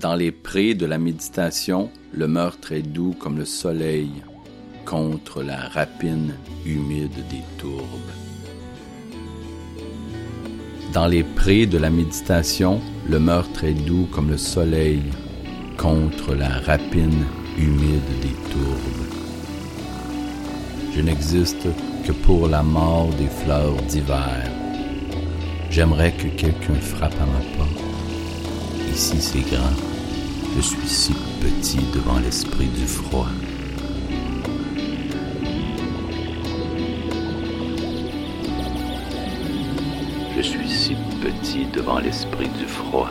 Dans les prés de la méditation, le meurtre est doux comme le soleil contre la rapine humide des tourbes. Dans les prés de la méditation, le meurtre est doux comme le soleil contre la rapine humide des tourbes. Je n'existe que pour la mort des fleurs d'hiver. J'aimerais que quelqu'un frappe à ma porte. Ici c'est grand. Je suis si petit devant l'esprit du froid. Je suis si petit devant l'esprit du froid.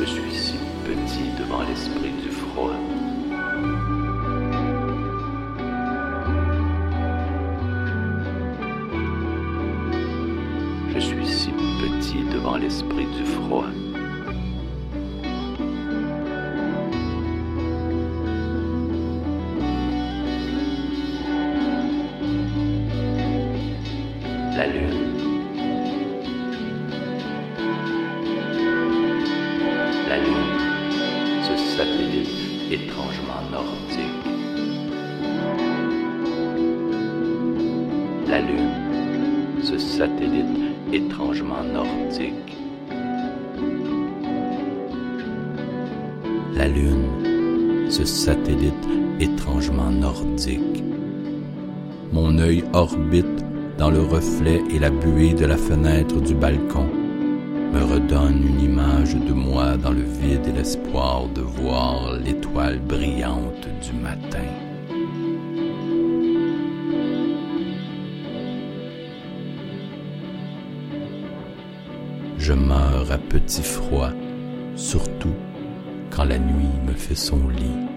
Je suis si petit devant l'esprit du froid. Je suis si petit devant l'esprit du froid. La lune. La lune, ce satellite étrangement nordique. La lune, ce satellite étrangement nordique. La lune, ce satellite étrangement nordique. Mon œil orbite dans le reflet et la buée de la fenêtre du balcon, me redonne une image de moi dans le vide et l'espoir de voir l'étoile brillante du matin. Je meurs à petit froid, surtout quand la nuit me fait son lit.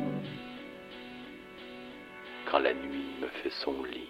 Quand la nuit me fait son lit.